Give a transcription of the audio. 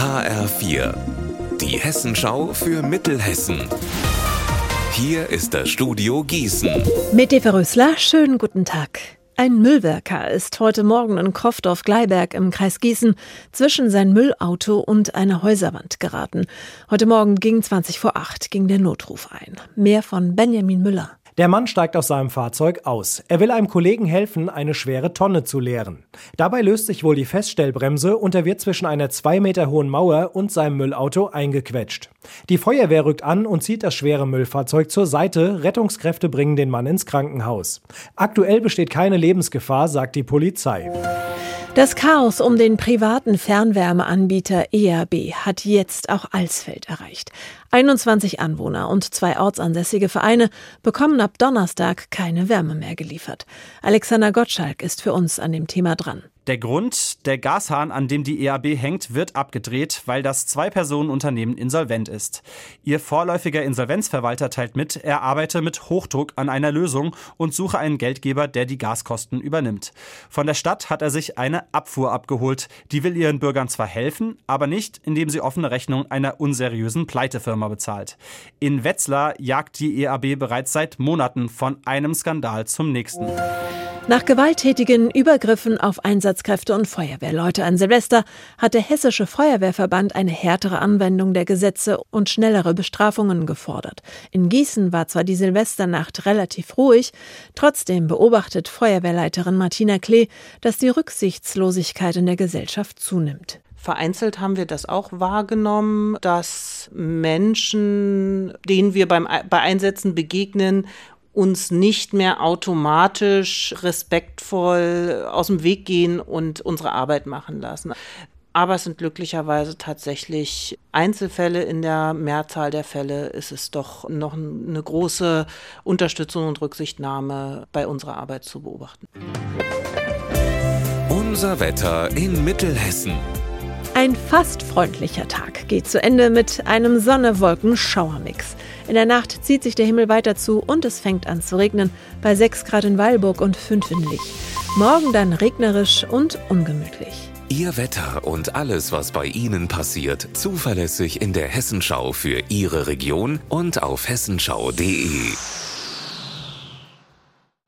HR4, die Hessenschau für Mittelhessen. Hier ist das Studio Gießen. Mit Eva Rösler, schönen guten Tag. Ein Müllwerker ist heute Morgen in Kroffdorf-Gleiberg im Kreis Gießen zwischen sein Müllauto und eine Häuserwand geraten. Heute Morgen ging 20 vor 8 ging der Notruf ein. Mehr von Benjamin Müller. Der Mann steigt aus seinem Fahrzeug aus. Er will einem Kollegen helfen, eine schwere Tonne zu leeren. Dabei löst sich wohl die Feststellbremse und er wird zwischen einer zwei Meter hohen Mauer und seinem Müllauto eingequetscht. Die Feuerwehr rückt an und zieht das schwere Müllfahrzeug zur Seite. Rettungskräfte bringen den Mann ins Krankenhaus. Aktuell besteht keine Lebensgefahr, sagt die Polizei. Das Chaos um den privaten Fernwärmeanbieter ERB hat jetzt auch Alsfeld erreicht. 21 Anwohner und zwei ortsansässige Vereine bekommen ab Donnerstag keine Wärme mehr geliefert. Alexander Gottschalk ist für uns an dem Thema dran. Der Grund, der Gashahn, an dem die EAB hängt, wird abgedreht, weil das Zwei-Personen-Unternehmen insolvent ist. Ihr vorläufiger Insolvenzverwalter teilt mit, er arbeite mit Hochdruck an einer Lösung und suche einen Geldgeber, der die Gaskosten übernimmt. Von der Stadt hat er sich eine Abfuhr abgeholt. Die will ihren Bürgern zwar helfen, aber nicht, indem sie offene Rechnung einer unseriösen Pleitefirma bezahlt. In Wetzlar jagt die EAB bereits seit Monaten von einem Skandal zum nächsten. Nach gewalttätigen Übergriffen auf Einsatzkräfte und Feuerwehrleute an Silvester hat der Hessische Feuerwehrverband eine härtere Anwendung der Gesetze und schnellere Bestrafungen gefordert. In Gießen war zwar die Silvesternacht relativ ruhig, trotzdem beobachtet Feuerwehrleiterin Martina Klee, dass die Rücksichtslosigkeit in der Gesellschaft zunimmt. Vereinzelt haben wir das auch wahrgenommen, dass Menschen, denen wir beim, bei Einsätzen begegnen, uns nicht mehr automatisch respektvoll aus dem Weg gehen und unsere Arbeit machen lassen. Aber es sind glücklicherweise tatsächlich Einzelfälle. In der Mehrzahl der Fälle ist es doch noch eine große Unterstützung und Rücksichtnahme bei unserer Arbeit zu beobachten. Unser Wetter in Mittelhessen. Ein fast freundlicher Tag geht zu Ende mit einem Sonne-Wolken-Schauermix. In der Nacht zieht sich der Himmel weiter zu und es fängt an zu regnen, bei 6 Grad in Weilburg und 5 in Lich. Morgen dann regnerisch und ungemütlich. Ihr Wetter und alles, was bei Ihnen passiert, zuverlässig in der Hessenschau für Ihre Region und auf hessenschau.de.